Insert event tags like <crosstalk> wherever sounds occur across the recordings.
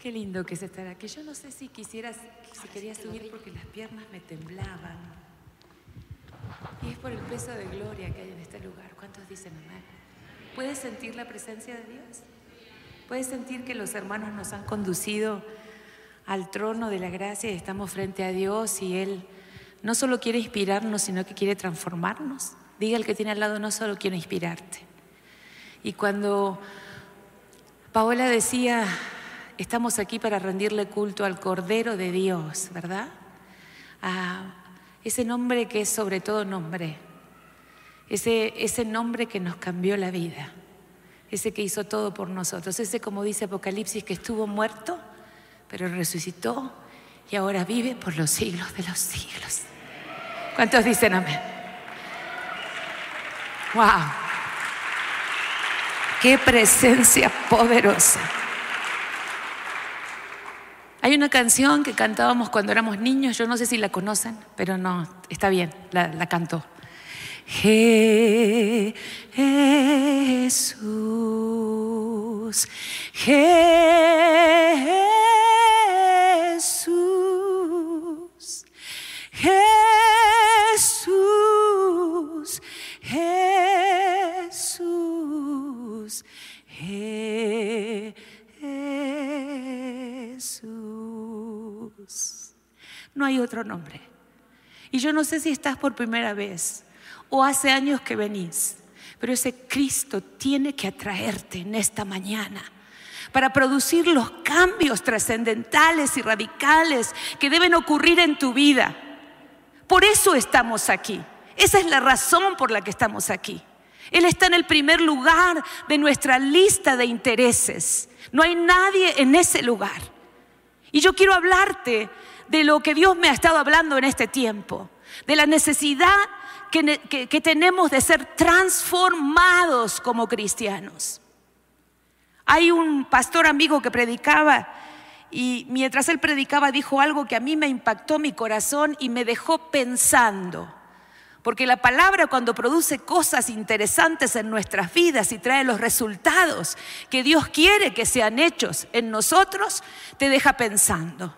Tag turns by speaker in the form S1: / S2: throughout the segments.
S1: Qué lindo que es estar aquí. Yo no sé si quisieras, si querías subir porque las piernas me temblaban. Y es por el peso de gloria que hay en este lugar. ¿Cuántos dicen amén? ¿Puedes sentir la presencia de Dios? ¿Puedes sentir que los hermanos nos han conducido al trono de la gracia y estamos frente a Dios y Él no solo quiere inspirarnos, sino que quiere transformarnos? Diga el que tiene al lado, no solo quiero inspirarte. Y cuando Paola decía, estamos aquí para rendirle culto al Cordero de Dios, ¿verdad? A ese nombre que es sobre todo nombre, ese, ese nombre que nos cambió la vida, ese que hizo todo por nosotros, ese como dice Apocalipsis que estuvo muerto, pero resucitó y ahora vive por los siglos de los siglos. ¿Cuántos dicen amén? ¡Wow! ¡Qué presencia poderosa! Hay una canción que cantábamos cuando éramos niños, yo no sé si la conocen, pero no, está bien, la, la cantó. Jesús, Jesús, Jesús, Jesús, Jesús. No hay otro nombre. Y yo no sé si estás por primera vez o hace años que venís, pero ese Cristo tiene que atraerte en esta mañana para producir los cambios trascendentales y radicales que deben ocurrir en tu vida. Por eso estamos aquí. Esa es la razón por la que estamos aquí. Él está en el primer lugar de nuestra lista de intereses. No hay nadie en ese lugar. Y yo quiero hablarte de lo que Dios me ha estado hablando en este tiempo, de la necesidad que, tenemos de ser transformados como cristianos. Hay un pastor amigo que predicaba y mientras él predicaba dijo algo que a mí me impactó mi corazón y me dejó pensando. Porque la palabra cuando produce cosas interesantes en nuestras vidas y trae los resultados que Dios quiere que sean hechos en nosotros, te deja pensando.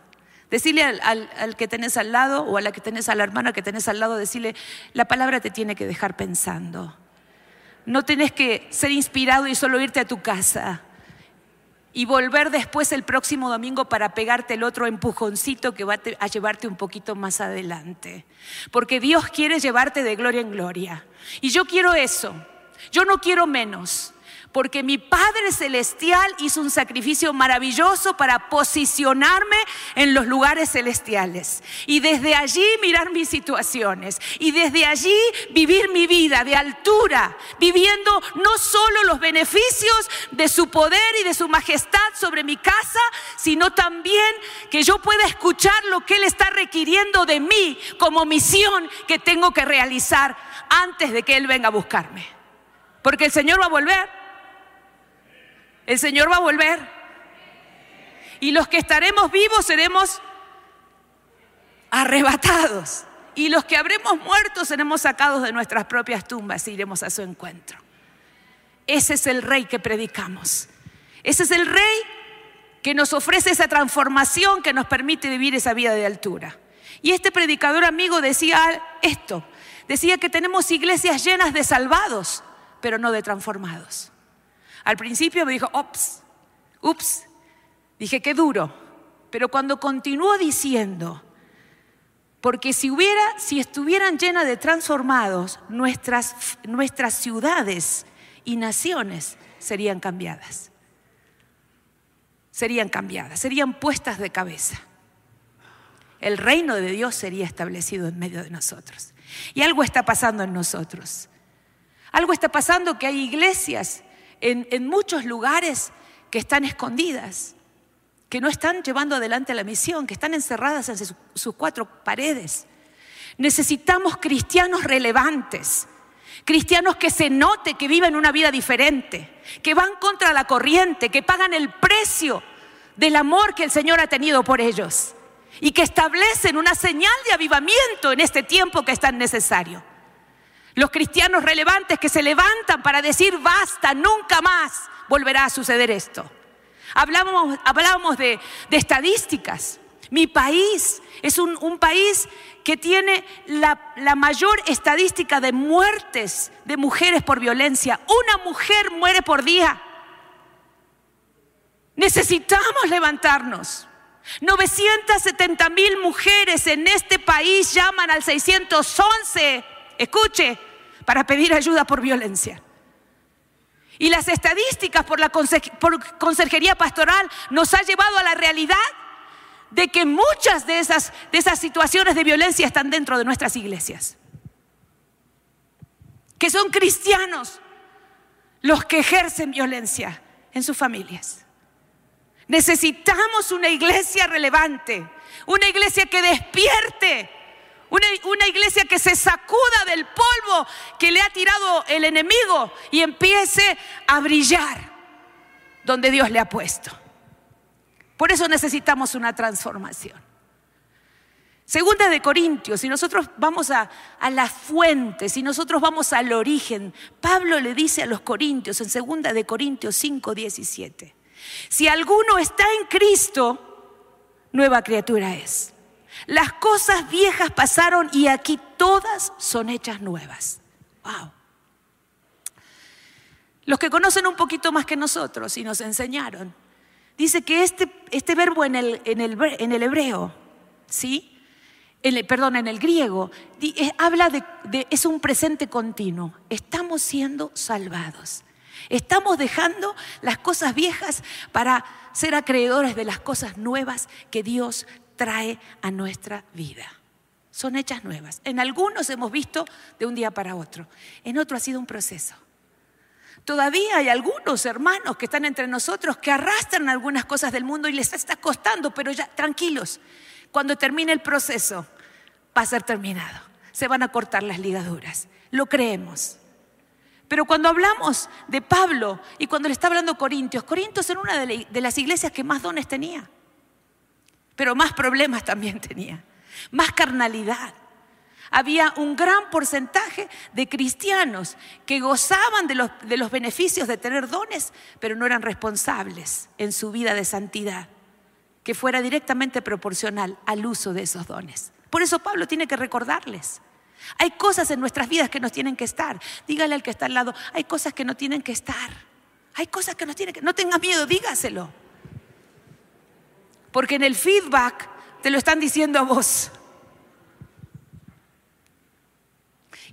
S1: Decirle al, que tenés al lado o a la que tenés a la hermana que tenés al lado, decirle, la palabra te tiene que dejar pensando. No tenés que ser inspirado y solo irte a tu casa y volver después el próximo domingo para pegarte el otro empujoncito que va a llevarte un poquito más adelante. Porque Dios quiere llevarte de gloria en gloria. Y yo quiero eso. Yo no quiero menos porque mi Padre Celestial hizo un sacrificio maravilloso para posicionarme en los lugares celestiales. Y desde allí mirar mis situaciones. Y desde allí vivir mi vida de altura, viviendo no solo los beneficios de su poder y de su majestad sobre mi casa, sino también que yo pueda escuchar lo que Él está requiriendo de mí como misión que tengo que realizar antes de que Él venga a buscarme. Porque el Señor va a volver. El Señor va a volver. Y los que estaremos vivos seremos arrebatados. Y los que habremos muerto seremos sacados de nuestras propias tumbas e iremos a su encuentro. Ese es el rey que predicamos. Ese es el rey que nos ofrece esa transformación que nos permite vivir esa vida de altura. Y este predicador amigo decía esto, decía que tenemos iglesias llenas de salvados, pero no de transformados. Al principio me dijo, ups, ups, dije, qué duro. Pero cuando continuó diciendo, porque si hubiera, si estuvieran llenas de transformados, nuestras, nuestras ciudades y naciones serían cambiadas. Serían cambiadas, serían puestas de cabeza. El reino de Dios sería establecido en medio de nosotros. Y algo está pasando en nosotros. Algo está pasando que hay iglesias en, muchos lugares que están escondidas, que no están llevando adelante la misión, que están encerradas en sus cuatro paredes. Necesitamos cristianos relevantes, cristianos que se note que viven una vida diferente, que van contra la corriente, que pagan el precio del amor que el Señor ha tenido por ellos y que establecen una señal de avivamiento en este tiempo que es tan necesario. Los cristianos relevantes que se levantan para decir basta, nunca más volverá a suceder esto. Hablábamos, de, estadísticas. Mi país es un, país que tiene la, la, mayor estadística de muertes de mujeres por violencia. Una mujer muere por día. Necesitamos levantarnos. 970 mil mujeres en este país llaman al 611, escuche, para pedir ayuda por violencia. Y las estadísticas por la conserjería pastoral nos ha llevado a la realidad de que muchas de esas, de esas situaciones de violencia están dentro de nuestras iglesias. Que son cristianos los que ejercen violencia en sus familias. Necesitamos una iglesia relevante, una iglesia que despierte, una, iglesia que se sacuda del polvo que le ha tirado el enemigo y empiece a brillar donde Dios le ha puesto. Por eso necesitamos una transformación. Segunda de Corintios, si nosotros vamos a, a, la fuente, si nosotros vamos al origen, Pablo le dice a los corintios en segunda de Corintios 5, 17, si alguno está en Cristo, nueva criatura es. Las cosas viejas pasaron y aquí todas son hechas nuevas. Wow. Los que conocen un poquito más que nosotros y nos enseñaron, dice que este, este verbo en el, en, el, en el, hebreo, ¿sí? perdón, en el griego, habla de, es un presente continuo. Estamos siendo salvados. Estamos dejando las cosas viejas para ser acreedores de las cosas nuevas que Dios trae a nuestra vida. Son hechas nuevas. En algunos hemos visto de un día para otro. En otro ha sido un proceso. Todavía hay algunos hermanos que están entre nosotros que arrastran algunas cosas del mundo y les está costando, pero ya tranquilos. Cuando termine el proceso, va a ser terminado. Se van a cortar las ligaduras. Lo creemos. Pero cuando hablamos de Pablo y cuando le está hablando Corintios, Corintios era una de las iglesias que más dones tenía, pero más problemas también tenía, más carnalidad. Había un gran porcentaje de cristianos que gozaban de los, de los beneficios de tener dones, pero no eran responsables en su vida de santidad, que fuera directamente proporcional al uso de esos dones. Por eso Pablo tiene que recordarles. Hay cosas en nuestras vidas que nos tienen que estar. Dígale al que está al lado, hay cosas que no tienen que estar. Hay cosas que no tienen que... No tengas miedo, dígaselo. Porque en el feedback te lo están diciendo a vos.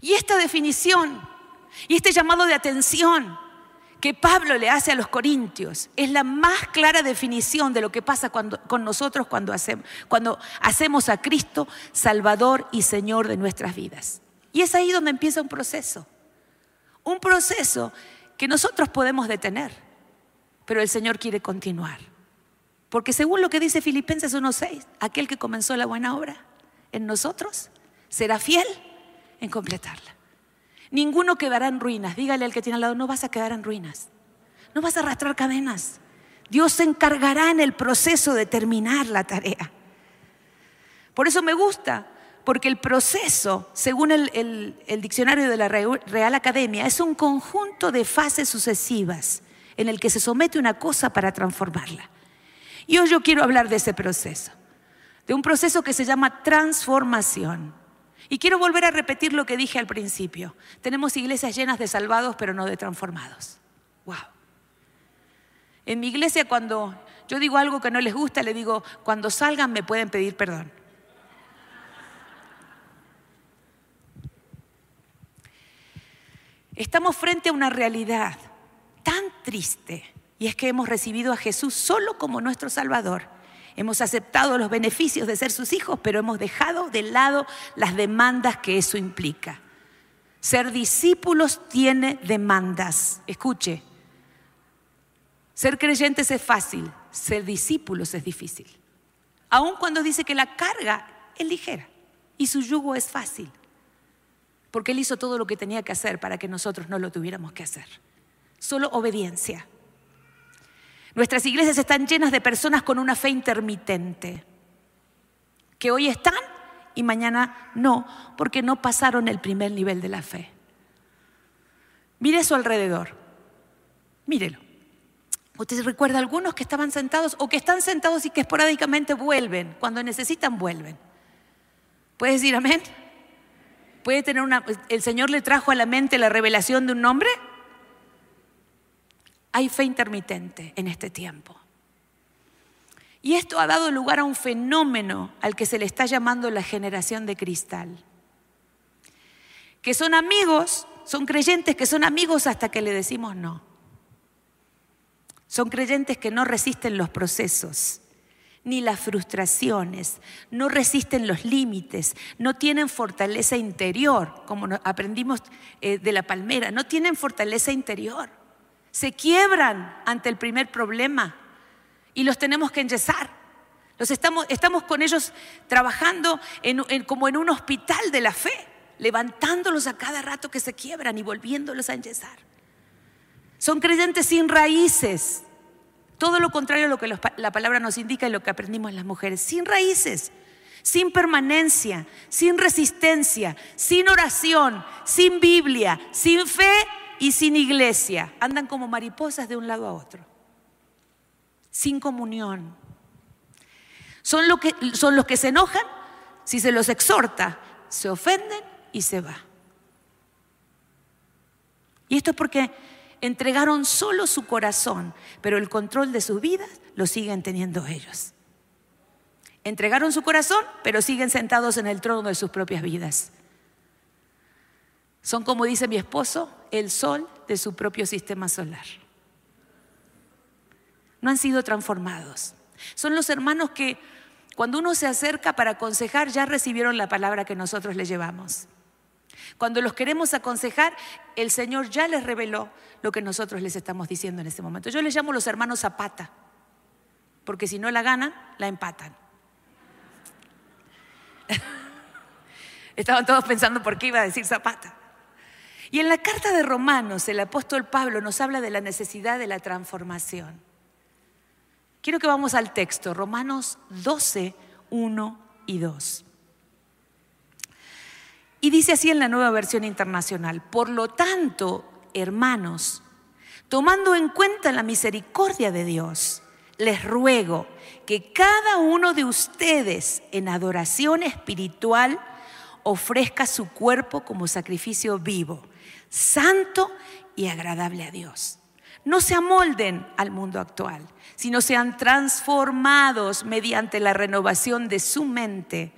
S1: Y esta definición y este llamado de atención que Pablo le hace a los corintios es la más clara definición de lo que pasa con nosotros cuando hacemos, cuando hacemos a Cristo Salvador y Señor de nuestras vidas. Y es ahí donde empieza un proceso. Un proceso que nosotros podemos detener, pero el Señor quiere continuar. Porque según lo que dice Filipenses 1.6, aquel que comenzó la buena obra en nosotros será fiel en completarla. Ninguno quedará en ruinas. Dígale al que tiene al lado, no vas a quedar en ruinas. No vas a arrastrar cadenas. Dios se encargará en el proceso de terminar la tarea. Por eso me gusta, porque el proceso, según el, diccionario de la Real Academia, es un conjunto de fases sucesivas en el que se somete una cosa para transformarla. Y hoy yo quiero hablar de ese proceso, de un proceso que se llama transformación. Y quiero volver a repetir lo que dije al principio. Tenemos iglesias llenas de salvados, pero no de transformados. Wow. En mi iglesia cuando yo digo algo que no les gusta, le digo, cuando salgan me pueden pedir perdón. Estamos frente a una realidad tan triste y es que hemos recibido a Jesús solo como nuestro Salvador Hemos aceptado los beneficios de ser sus hijos, pero hemos dejado de lado las demandas que eso implica. Ser discípulos tiene demandas. Escuche, ser creyentes es fácil, ser discípulos es difícil. Aun cuando dice que la carga es ligera y su yugo es fácil, porque Él hizo todo lo que tenía que hacer para que nosotros no lo tuviéramos que hacer. Solo obediencia. Nuestras iglesias están llenas de personas con una fe intermitente, que hoy están y mañana no, porque no pasaron el primer nivel de la fe. Mire a su alrededor, mírelo. Usted recuerda algunos que estaban sentados o que están sentados y que esporádicamente vuelven, cuando necesitan vuelven. ¿Puede decir amén? ¿Puede tener una el Señor le trajo a la mente la revelación de un nombre? Hay fe intermitente en este tiempo. Y esto ha dado lugar a un fenómeno al que se le está llamando la generación de cristal. Que son amigos, son creyentes que son amigos hasta que le decimos no. Son creyentes que no resisten los procesos, ni las frustraciones, no resisten los límites, no tienen fortaleza interior, como aprendimos eh, de la palmera, no tienen fortaleza interior. Se quiebran ante el primer problema y los tenemos que enyesar. Los estamos, estamos con ellos trabajando como en un hospital de la fe, levantándolos a cada rato que se quiebran y volviéndolos a enyesar. Son creyentes sin raíces. Todo lo contrario a lo que la palabra nos indica y lo que aprendimos las mujeres. Sin raíces, sin permanencia, sin resistencia, sin oración, sin Biblia, sin fe y sin iglesia. Andan como mariposas de un lado a otro. Sin comunión. Son, que, son los que se enojan si se los exhorta, se ofenden y se va. Y esto es porque entregaron solo su corazón, pero el control de sus vidas lo siguen teniendo ellos. Entregaron su corazón, pero siguen sentados en el trono de sus propias vidas. Son, como dice mi esposo, el sol de su propio sistema solar. No han sido transformados. Son los hermanos que cuando uno se acerca para aconsejar ya recibieron la palabra que nosotros les llevamos. Cuando los queremos aconsejar, el Señor ya les reveló lo que nosotros les estamos diciendo en este momento. Yo les llamo los hermanos Zapata, porque si no la ganan, la empatan. <laughs> Estaban todos pensando por qué iba a decir Zapata. Y en la carta de Romanos, el apóstol Pablo nos habla de la necesidad de la transformación. Quiero que vamos al texto, Romanos 12, 1 y 2. Y dice así en la nueva versión internacional, por lo tanto, hermanos, tomando en cuenta la misericordia de Dios, les ruego que cada uno de ustedes en adoración espiritual ofrezca su cuerpo como sacrificio vivo, santo y agradable a Dios. No se amolden al mundo actual, sino sean transformados mediante la renovación de su mente.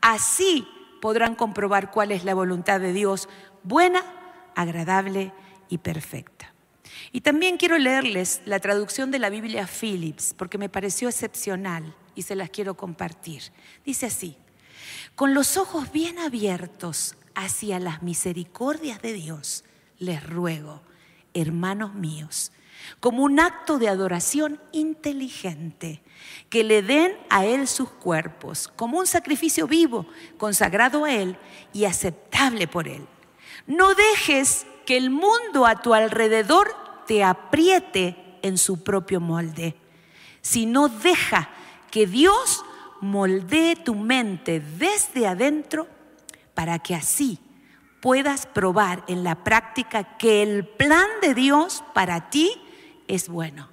S1: Así podrán comprobar cuál es la voluntad de Dios, buena, agradable y perfecta. Y también quiero leerles la traducción de la Biblia Phillips, porque me pareció excepcional y se las quiero compartir. Dice así, con los ojos bien abiertos hacia las misericordias de Dios, les ruego, hermanos míos, como un acto de adoración inteligente, que le den a Él sus cuerpos, como un sacrificio vivo, consagrado a Él y aceptable por Él. No dejes que el mundo a tu alrededor te apriete en su propio molde, sino deja que Dios moldee tu mente desde adentro para que así puedas probar en la práctica que el plan de Dios para ti es bueno.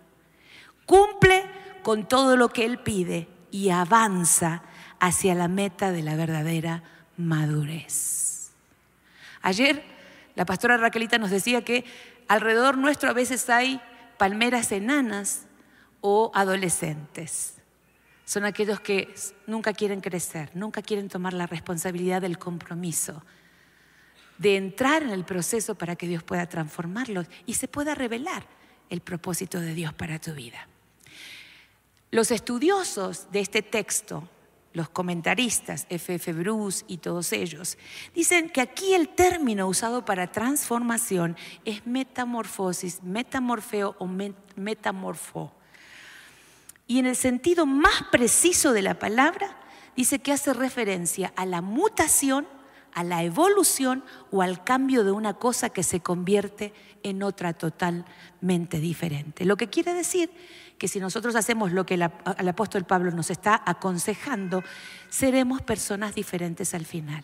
S1: Cumple con todo lo que Él pide y avanza hacia la meta de la verdadera madurez. Ayer la pastora Raquelita nos decía que alrededor nuestro a veces hay palmeras enanas o adolescentes. Son aquellos que nunca quieren crecer, nunca quieren tomar la responsabilidad del compromiso, de entrar en el proceso para que Dios pueda transformarlos y se pueda revelar el propósito de Dios para tu vida. Los estudiosos de este texto, los comentaristas, F.F. Bruce y todos ellos, dicen que aquí el término usado para transformación es metamorfosis, metamorfeo o metamorfo. Y en el sentido más preciso de la palabra, dice que hace referencia a la mutación, a la evolución o al cambio de una cosa que se convierte en otra totalmente diferente. Lo que quiere decir que si nosotros hacemos lo que el, apóstol Pablo nos está aconsejando, seremos personas diferentes al final.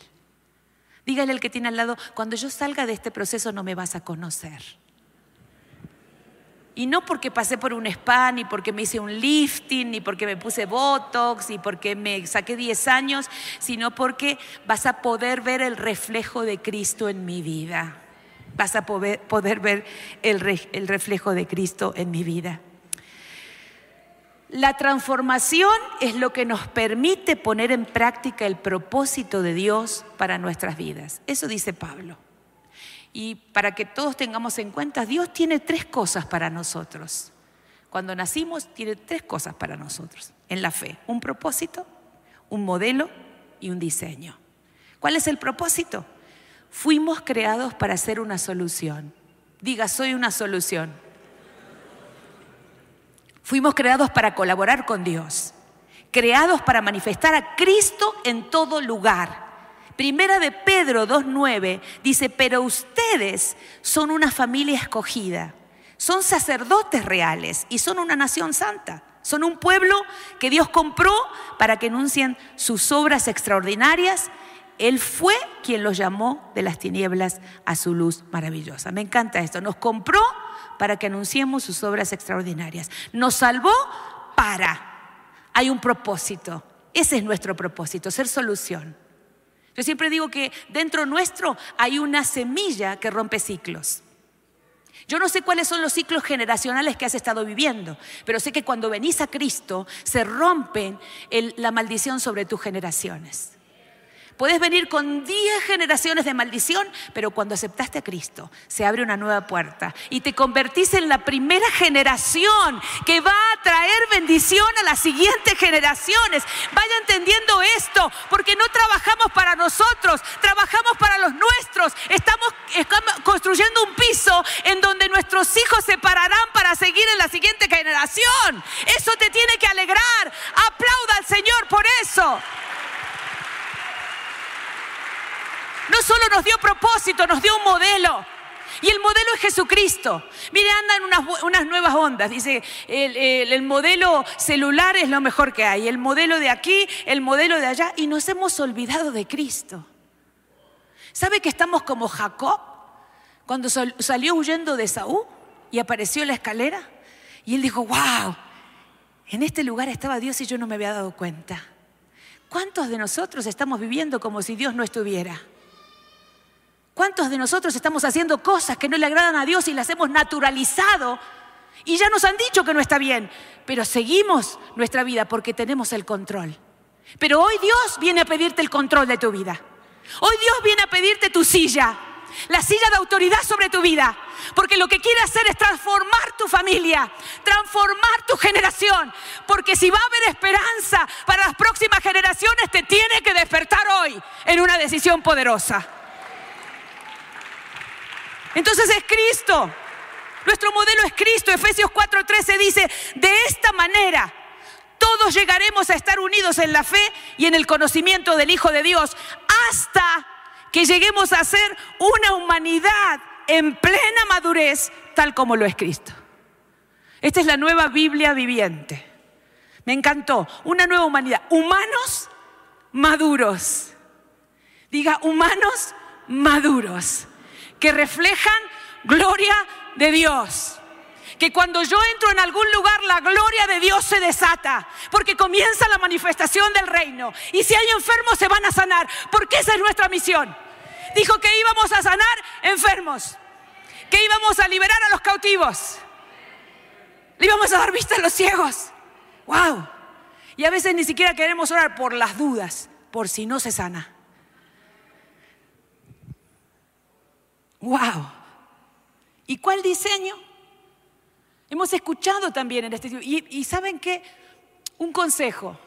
S1: Dígale al que tiene al lado, cuando yo salga de este proceso no me vas a conocer. Y no porque pasé por un spa, ni porque me hice un lifting, ni porque me puse Botox, ni porque me saqué 10 años, sino porque vas a poder ver el reflejo de Cristo en mi vida. Vas a poder, ver el, el reflejo de Cristo en mi vida. La transformación es lo que nos permite poner en práctica el propósito de Dios para nuestras vidas. Eso dice Pablo. Y para que todos tengamos en cuenta, Dios tiene tres cosas para nosotros. Cuando nacimos, tiene tres cosas para nosotros en la fe. Un propósito, un modelo y un diseño. ¿Cuál es el propósito? Fuimos creados para ser una solución. Diga, soy una solución. Fuimos creados para colaborar con Dios, creados para manifestar a Cristo en todo lugar. Primera de Pedro 2.9 dice, pero ustedes son una familia escogida, son sacerdotes reales y son una nación santa. Son un pueblo que Dios compró para que anuncien sus obras extraordinarias. Él fue quien los llamó de las tinieblas a su luz maravillosa. Me encanta esto. Nos compró para que anunciemos sus obras extraordinarias. Nos salvó para. Hay un propósito. Ese es nuestro propósito, ser solución. Yo siempre digo que dentro nuestro hay una semilla que rompe ciclos. Yo no sé cuáles son los ciclos generacionales que has estado viviendo, pero sé que cuando venís a Cristo se rompen la maldición sobre tus generaciones. Puedes venir con 10 generaciones de maldición, pero cuando aceptaste a Cristo se abre una nueva puerta y te convertís en la primera generación que va a traer bendición a las siguientes generaciones. Vaya entendiendo esto, porque no trabajamos para nosotros, trabajamos para los nuestros. Estamos, construyendo un piso en donde nuestros hijos se pararán para seguir en la siguiente generación. Eso te tiene que alegrar. Aplauda al Señor por eso. No solo nos dio propósito, nos dio un modelo. Y el modelo es Jesucristo. Mire, andan unas, nuevas ondas. Dice, el, modelo celular es lo mejor que hay. El modelo de aquí, el modelo de allá. Y nos hemos olvidado de Cristo. ¿Sabe que estamos como Jacob? Cuando salió huyendo de Saúl y apareció en la escalera. Y él dijo, wow, en este lugar estaba Dios y yo no me había dado cuenta. ¿Cuántos de nosotros estamos viviendo como si Dios no estuviera? ¿Cuántos de nosotros estamos haciendo cosas que no le agradan a Dios y las hemos naturalizado? Y ya nos han dicho que no está bien, pero seguimos nuestra vida porque tenemos el control. Pero hoy Dios viene a pedirte el control de tu vida. Hoy Dios viene a pedirte tu silla, la silla de autoridad sobre tu vida. Porque lo que quiere hacer es transformar tu familia, transformar tu generación. Porque si va a haber esperanza para las próximas generaciones, te tiene que despertar hoy en una decisión poderosa. Entonces es Cristo. Nuestro modelo es Cristo. Efesios 4:13 dice, de esta manera todos llegaremos a estar unidos en la fe y en el conocimiento del Hijo de Dios hasta que lleguemos a ser una humanidad en plena madurez, tal como lo es Cristo. Esta es la nueva Biblia viviente. Me encantó. Una nueva humanidad. Humanos maduros. Diga, humanos maduros que reflejan gloria de Dios. Que cuando yo entro en algún lugar, la gloria de Dios se desata, porque comienza la manifestación del reino. Y si hay enfermos, se van a sanar, porque esa es nuestra misión. Dijo que íbamos a sanar enfermos, que íbamos a liberar a los cautivos, le íbamos a dar vista a los ciegos. ¡Wow! Y a veces ni siquiera queremos orar por las dudas, por si no se sana. ¡Wow! ¿Y cuál diseño? Hemos escuchado también en este y, y ¿saben qué? Un consejo.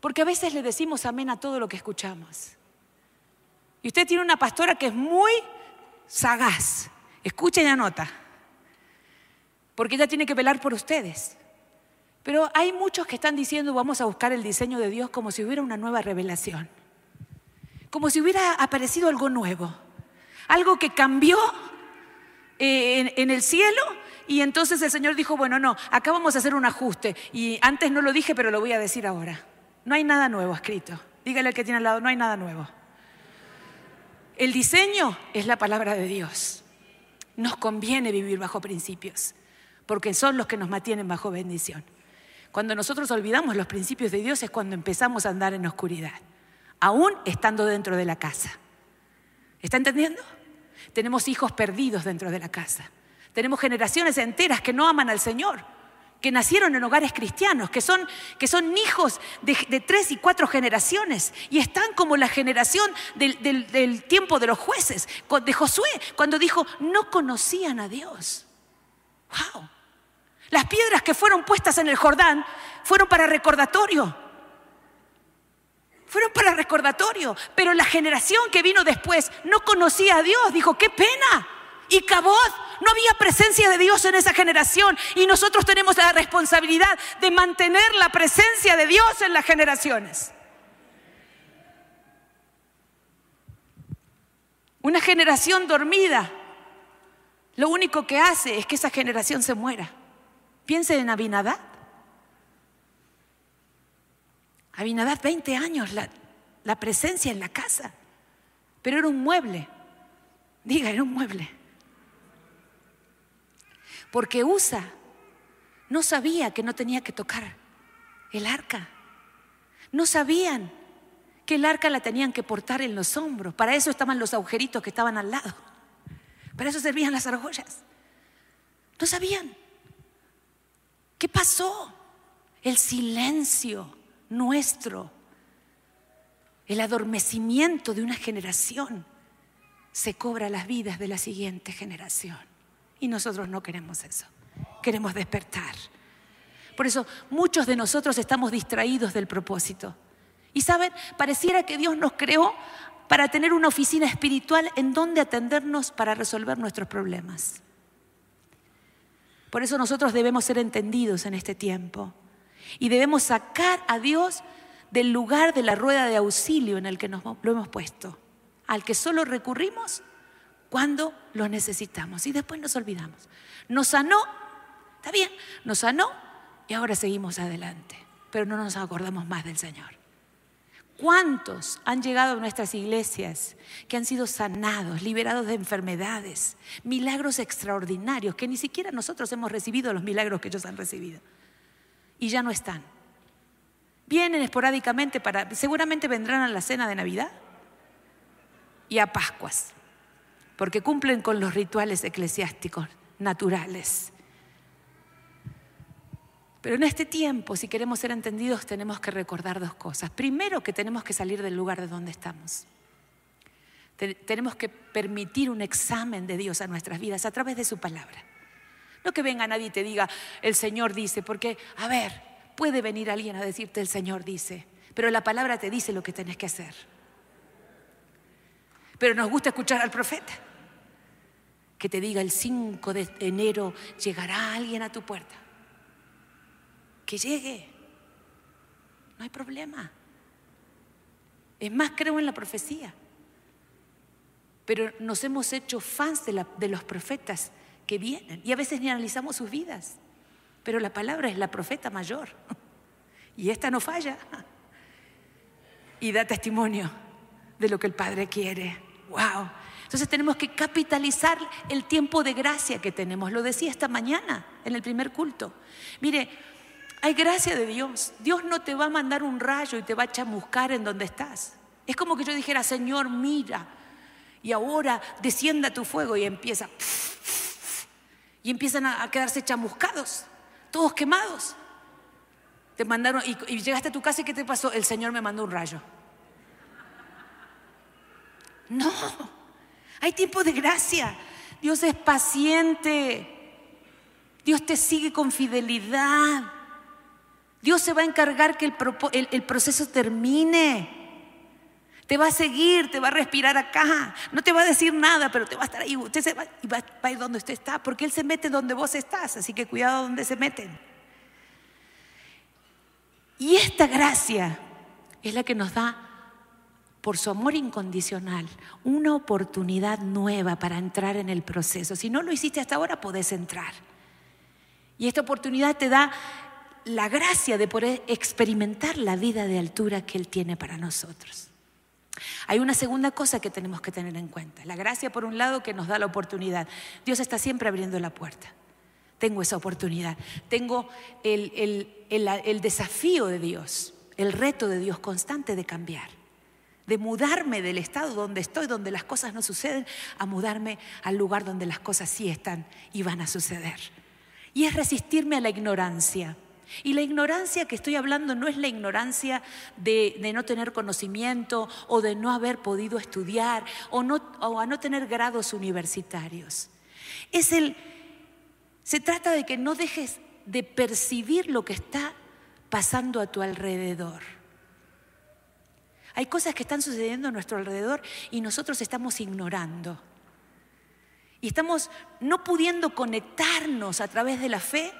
S1: Porque a veces le decimos amén a todo lo que escuchamos. Y usted tiene una pastora que es muy sagaz. Escucha y anota. Porque ella tiene que velar por ustedes. Pero hay muchos que están diciendo vamos a buscar el diseño de Dios como si hubiera una nueva revelación. Como si hubiera aparecido algo nuevo algo que cambió eh, en, el cielo y entonces el Señor dijo, bueno, no, acá vamos a hacer un ajuste. Y antes no lo dije, pero lo voy a decir ahora. No hay nada nuevo escrito. Dígale al que tiene al lado, no hay nada nuevo. El diseño es la palabra de Dios. Nos conviene vivir bajo principios, porque son los que nos mantienen bajo bendición. Cuando nosotros olvidamos los principios de Dios es cuando empezamos a andar en oscuridad, aún estando dentro de la casa. ¿Está entendiendo? Tenemos hijos perdidos dentro de la casa. Tenemos generaciones enteras que no aman al Señor, que nacieron en hogares cristianos, que son, que son hijos de, tres y cuatro generaciones y están como la generación del, del tiempo de los jueces, de Josué, cuando dijo, no conocían a Dios. ¡Wow! Las piedras que fueron puestas en el Jordán fueron para recordatorio. Fueron para recordatorio. Pero la generación que vino después no conocía a Dios. Dijo, qué pena. Y Cabot, no había presencia de Dios en esa generación. Y nosotros tenemos la responsabilidad de mantener la presencia de Dios en las generaciones. Una generación dormida, lo único que hace es que esa generación se muera. Piense en Abinadad. Abinadad, 20 años, la, la presencia en la casa, pero era un mueble. Diga, era un mueble. Porque Usa no sabía que no tenía que tocar el arca. No sabían que el arca la tenían que portar en los hombros. Para eso estaban los agujeritos que estaban al lado. Para eso servían las argollas. No sabían. ¿Qué pasó? El silencio nuestro, el adormecimiento de una generación se cobra las vidas de la siguiente generación. Y nosotros no queremos eso. Queremos despertar. Por eso muchos de nosotros estamos distraídos del propósito. Y saben, pareciera que Dios nos creó para tener una oficina espiritual en donde atendernos para resolver nuestros problemas. Por eso nosotros debemos ser entendidos en este tiempo y debemos sacar a Dios del lugar de la rueda de auxilio en el que nos lo hemos puesto, al que solo recurrimos cuando lo necesitamos y después nos olvidamos. Nos sanó, está bien, nos sanó y ahora seguimos adelante, pero no nos acordamos más del Señor. ¿Cuántos han llegado a nuestras iglesias que han sido sanados, liberados de enfermedades, milagros extraordinarios que ni siquiera nosotros hemos recibido los milagros que ellos han recibido? Y ya no están. Vienen esporádicamente para, seguramente vendrán a la cena de Navidad y a Pascuas, porque cumplen con los rituales eclesiásticos naturales. Pero en este tiempo, si queremos ser entendidos, tenemos que recordar dos cosas. Primero, que tenemos que salir del lugar de donde estamos. Tenemos que permitir un examen de Dios a nuestras vidas a través de su palabra. No que venga nadie y te diga, el Señor dice, porque, a ver, puede venir alguien a decirte, el Señor dice, pero la palabra te dice lo que tenés que hacer. Pero nos gusta escuchar al profeta, que te diga, el 5 de enero llegará alguien a tu puerta que llegue. No hay problema. Es más, creo en la profecía. Pero nos hemos hecho fans de, de, los profetas que vienen y a veces ni analizamos sus vidas. Pero la palabra es la profeta mayor <laughs> y esta no falla <laughs> y da testimonio de lo que el Padre quiere. ¡Wow! Entonces tenemos que capitalizar el tiempo de gracia que tenemos. Lo decía esta mañana en el primer culto. Mire, hay gracia de Dios. Dios no te va a mandar un rayo y te va a chamuscar en donde estás. Es como que yo dijera, Señor, mira, y ahora descienda tu fuego y empieza. <laughs> Y empiezan a quedarse chamuscados, todos quemados. Te mandaron, y, llegaste a tu casa y ¿qué te pasó? El Señor me mandó un rayo. No, hay tiempo de gracia. Dios es paciente. Dios te sigue con fidelidad. Dios se va a encargar que el, proceso termine. Te va a seguir, te va a respirar acá. No te va a decir nada, pero te va a estar ahí. Usted se va, y va, a ir donde usted está, porque Él se mete donde vos estás. Así que cuidado donde se meten. Y esta gracia es la que nos da, por su amor incondicional, una oportunidad nueva para entrar en el proceso. Si no lo hiciste hasta ahora, podés entrar. Y esta oportunidad te da la gracia de poder experimentar la vida de altura que Él tiene para nosotros. Hay una segunda cosa que tenemos que tener en cuenta. La gracia, por un lado, que nos da la oportunidad. Dios está siempre abriendo la puerta. tengo esa oportunidad. Tengo el, el desafío de Dios, el reto de Dios constante de cambiar de mudarme del estado donde estoy, donde las cosas no suceden, a mudarme al lugar donde las cosas sí están y van a suceder. Y es resistirme a la ignorancia. Y la ignorancia que estoy hablando no es la ignorancia de, no tener conocimiento o de no haber podido estudiar o, a no tener grados universitarios. Es el, se trata de que no dejes de percibir lo que está pasando a tu alrededor. Hay cosas que están sucediendo a nuestro alrededor y nosotros estamos ignorando. Y estamos no pudiendo conectarnos a través de la fe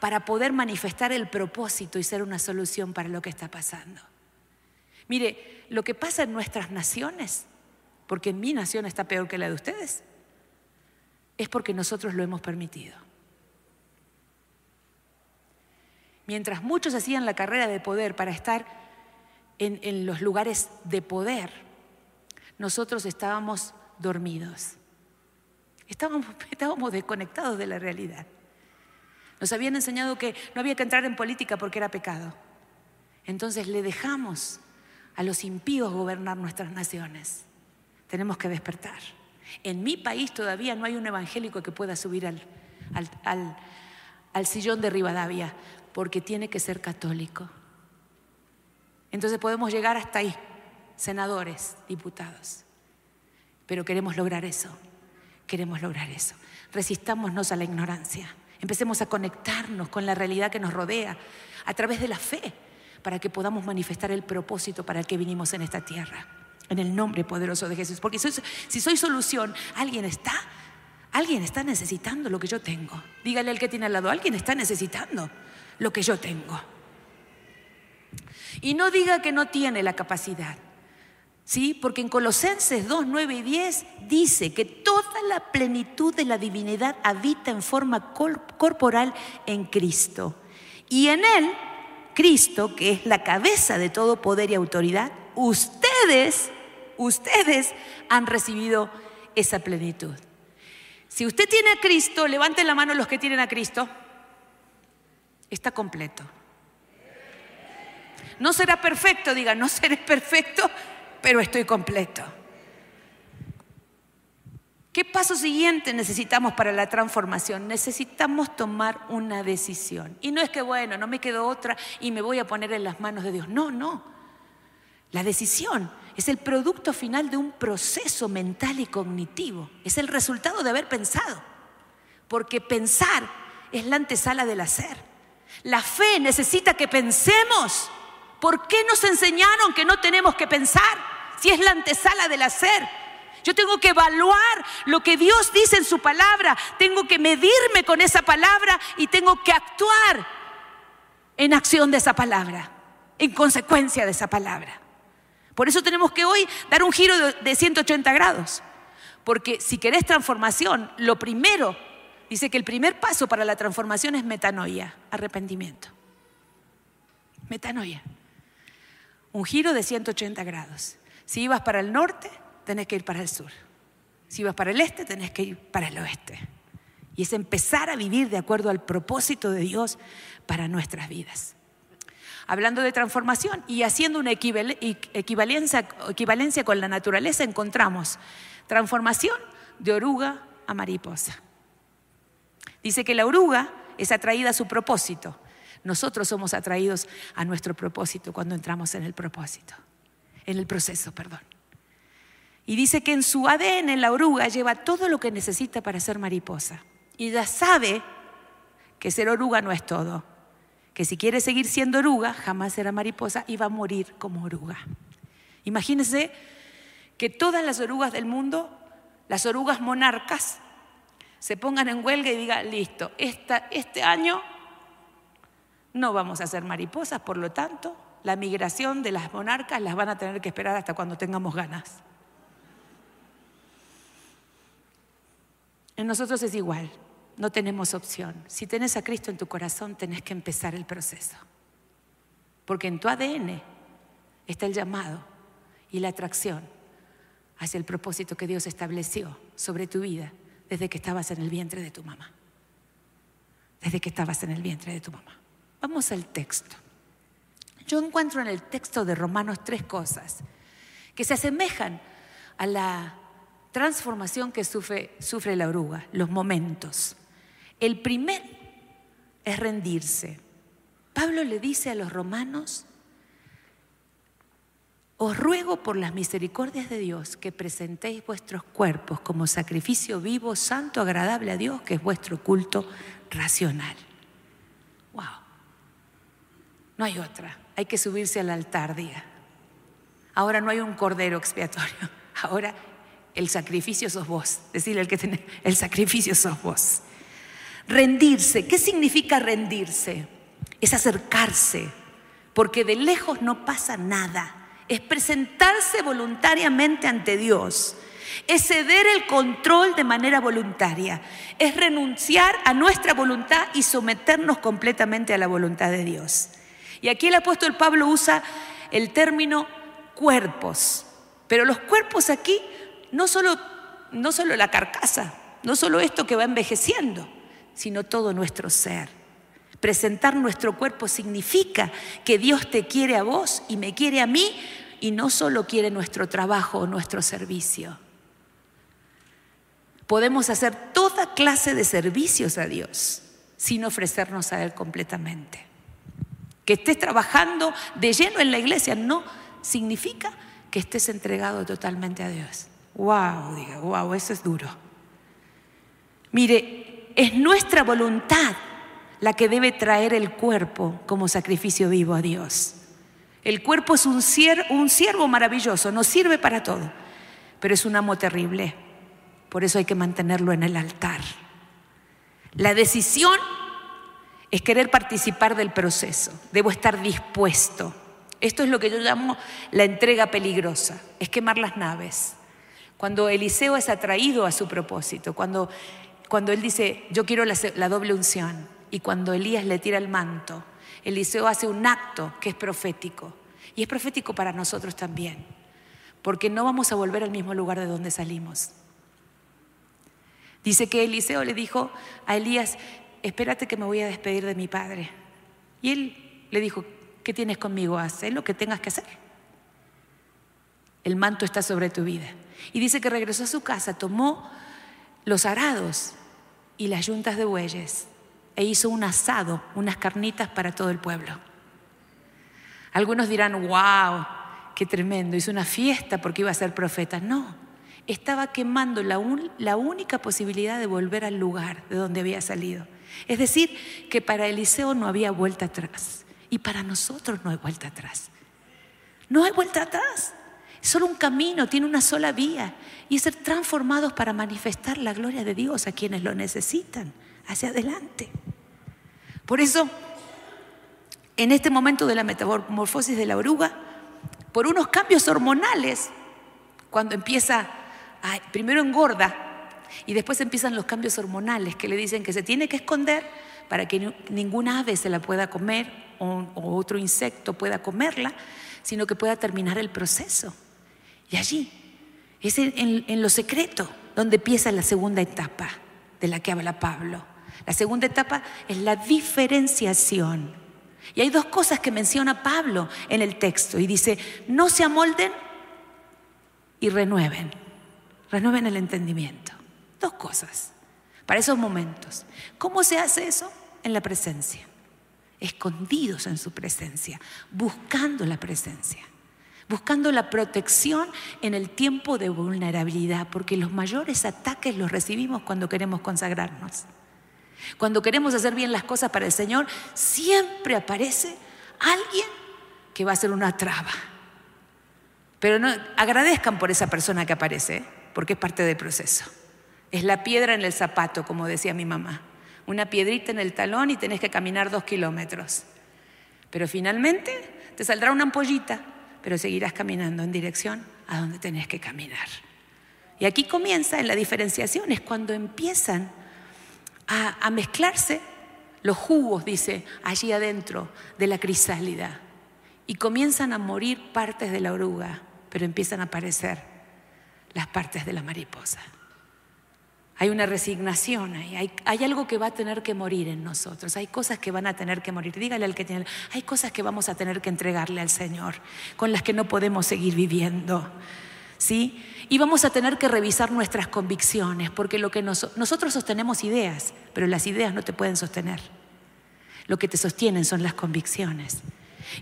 S1: para poder manifestar el propósito y ser una solución para lo que está pasando. Mire, lo que pasa en nuestras naciones, porque mi nación está peor que la de ustedes, es porque nosotros lo hemos permitido. Mientras muchos hacían la carrera de poder para estar en, los lugares de poder, nosotros estábamos dormidos. Estábamos, <laughs> estábamos desconectados de la realidad. Nos habían enseñado que no había que entrar en política porque era pecado. Entonces le dejamos a los impíos gobernar nuestras naciones. Tenemos que despertar. En mi país todavía no hay un evangélico que pueda subir al, sillón de Rivadavia porque tiene que ser católico. Entonces podemos llegar hasta ahí, senadores, diputados. Pero queremos lograr eso, queremos lograr eso. Resistámonos a la ignorancia, empecemos a conectarnos con la realidad que nos rodea a través de la fe para que podamos manifestar el propósito para el que vinimos en esta tierra. En el nombre poderoso de Jesús. Porque si soy solución, alguien está, alguien está necesitando lo que yo tengo. Dígale al que tiene al lado, alguien está necesitando lo que yo tengo. Y no diga que no tiene la capacidad. ¿Sí? Porque en Colosenses 2, 9 y 10 dice que toda la plenitud de la divinidad habita en forma corporal en Cristo. Y en Él, Cristo, que es la cabeza de todo poder y autoridad, ustedes, ustedes han recibido esa plenitud. Si usted tiene a Cristo, levanten la mano los que tienen a Cristo, está completo. No será perfecto, diga, no seré <laughs> perfecto, pero estoy completo. ¿Qué paso siguiente necesitamos para la transformación? Necesitamos tomar una decisión. Y no es que, bueno, no me quedo otra y me voy a poner en las manos de Dios. No, no. La decisión es el producto final de un proceso mental y cognitivo. Es el resultado de haber pensado. Porque pensar es la antesala del hacer. La fe necesita que pensemos ¿Por qué nos enseñaron que no tenemos que pensar si es la antesala del hacer? Yo tengo que evaluar lo que Dios dice en su palabra, tengo que medirme con esa palabra y tengo que actuar en acción de esa palabra, en consecuencia de esa palabra. Por eso tenemos que hoy dar un giro de 180 grados, porque si querés transformación, lo primero, dice que el primer paso para la transformación es metanoia, arrepentimiento. Metanoia un giro de 180 grados. Si ibas para el norte, tenés que ir para el sur. Si ibas para el este, tenés que ir para el oeste. Y es empezar a vivir de acuerdo al propósito de Dios para nuestras vidas. Hablando de transformación y haciendo una equivalencia, equivalencia con la naturaleza, encontramos transformación de oruga a mariposa. Dice que la oruga es atraída a su propósito, nosotros somos atraídos a nuestro propósito cuando entramos en el propósito, en el proceso, perdón. Y dice que en su ADN la oruga lleva todo lo que necesita para ser mariposa. Y ya sabe que ser oruga no es todo. Que si quiere seguir siendo oruga, jamás será mariposa y va a morir como oruga. Imagínense que todas las orugas del mundo, las orugas monarcas, se pongan en huelga y digan, listo, este año no vamos a ser mariposas, por lo tanto, la migración de las monarcas las van a tener que esperar hasta cuando tengamos ganas. En nosotros es igual, no tenemos opción. Si tenés a Cristo en tu corazón, tenés que empezar el proceso. Porque en tu ADN está el llamado y la atracción hacia el propósito que Dios estableció sobre tu vida desde que estabas en el vientre de tu mamá. desde que estabas en el vientre de tu mamá. Vamos al texto. Yo encuentro en el texto de Romanos tres cosas que se asemejan a la transformación que sufre, la oruga, los momentos. El primer es rendirse. Pablo le dice a los romanos, os ruego por las misericordias de Dios que presentéis vuestros cuerpos como sacrificio vivo, santo, agradable a Dios, que es vuestro culto racional. Wow. No hay otra. Hay que subirse al altar, diga. Ahora no hay un cordero expiatorio. <laughs> Ahora el sacrificio sos vos. Decirle al que tiene, el sacrificio sos vos. Rendirse. ¿Qué significa rendirse? Es acercarse, porque de lejos no pasa nada es presentarse voluntariamente ante Dios, es ceder el control de manera voluntaria, es renunciar a nuestra voluntad y someternos completamente a la voluntad de Dios. Y aquí el apóstol Pablo usa el término cuerpos, pero los cuerpos aquí no solo, no solo la carcasa, no solo esto que va envejeciendo, sino todo nuestro ser. Presentar nuestro cuerpo significa que Dios te quiere a vos y me quiere a mí y no solo quiere nuestro trabajo o nuestro servicio. Podemos hacer toda clase de servicios a Dios sin ofrecernos a Él completamente. Que estés trabajando de lleno en la iglesia no significa que estés entregado totalmente a Dios. Wow, diga, wow, eso es duro. Mire, es nuestra voluntad la que debe traer el cuerpo como sacrificio vivo a Dios. El cuerpo es un siervo, maravilloso, nos sirve para todo, pero es un amo terrible. Por eso hay que mantenerlo en el altar. La decisión es querer participar del proceso. Debo estar dispuesto. Esto es lo que yo llamo la entrega peligrosa, es quemar las naves. Cuando Eliseo es atraído a su propósito, cuando, cuando él dice, yo quiero la doble unción, y cuando Elías le tira el manto, Eliseo hace un acto que es profético. Y es profético para nosotros también, porque no vamos a volver al mismo lugar de donde salimos. Dice que Eliseo le dijo a Elías, espérate que me voy a despedir de mi padre. Y él le dijo, ¿qué tienes conmigo? Haz lo que tengas que hacer. El manto está sobre tu vida. Y dice que regresó a su casa, tomó los arados y las yuntas de bueyes e hizo un asado, unas carnitas para todo el pueblo. Algunos dirán, wow, qué tremendo, hizo una fiesta porque iba a ser profeta. No, estaba quemando la, la única posibilidad de volver al lugar de donde había salido. Es decir, que para Eliseo no había vuelta atrás y para nosotros no hay vuelta atrás. No hay vuelta atrás. Solo un camino, tiene una sola vía y es ser transformados para manifestar la gloria de Dios a quienes lo necesitan hacia adelante. Por eso, en este momento de la metamorfosis de la oruga, por unos cambios hormonales, cuando empieza, a, primero engorda y después empiezan los cambios hormonales que le dicen que se tiene que esconder para que ninguna ave se la pueda comer o, otro insecto pueda comerla, sino que pueda terminar el proceso. Y allí, es en, en lo secreto donde empieza la segunda etapa de la que habla Pablo la segunda etapa es la diferenciación. Y hay dos cosas que menciona Pablo en el texto y dice, no se amolden y renueven, renueven el entendimiento. Dos cosas para esos momentos. ¿Cómo se hace eso? En la presencia, escondidos en su presencia, buscando la presencia, buscando la protección en el tiempo de vulnerabilidad, porque los mayores ataques los recibimos cuando queremos consagrarnos. Cuando queremos hacer bien las cosas para el Señor, siempre aparece alguien que va a ser una traba. Pero no, agradezcan por esa persona que aparece, ¿eh? porque es parte del proceso. Es la piedra en el zapato, como decía mi mamá. Una piedrita en el talón y tenés que caminar dos kilómetros. Pero finalmente te saldrá una ampollita, pero seguirás caminando en dirección a donde tenés que caminar. Y aquí comienza en la diferenciación, es cuando empiezan a, mezclarse los jugos, dice, allí adentro de la crisálida. Y comienzan a morir partes de la oruga, pero empiezan a aparecer las partes de la mariposa. Hay una resignación, hay, hay, algo que va a tener que morir en nosotros, hay cosas que van a tener que morir. Dígale al que tiene, hay cosas que vamos a tener que entregarle al Señor, con las que no podemos seguir viviendo. ¿Sí? Y vamos a tener que revisar nuestras convicciones, porque lo que nosotros sostenemos ideas, pero las ideas no te pueden sostener. Lo que te sostienen son las convicciones.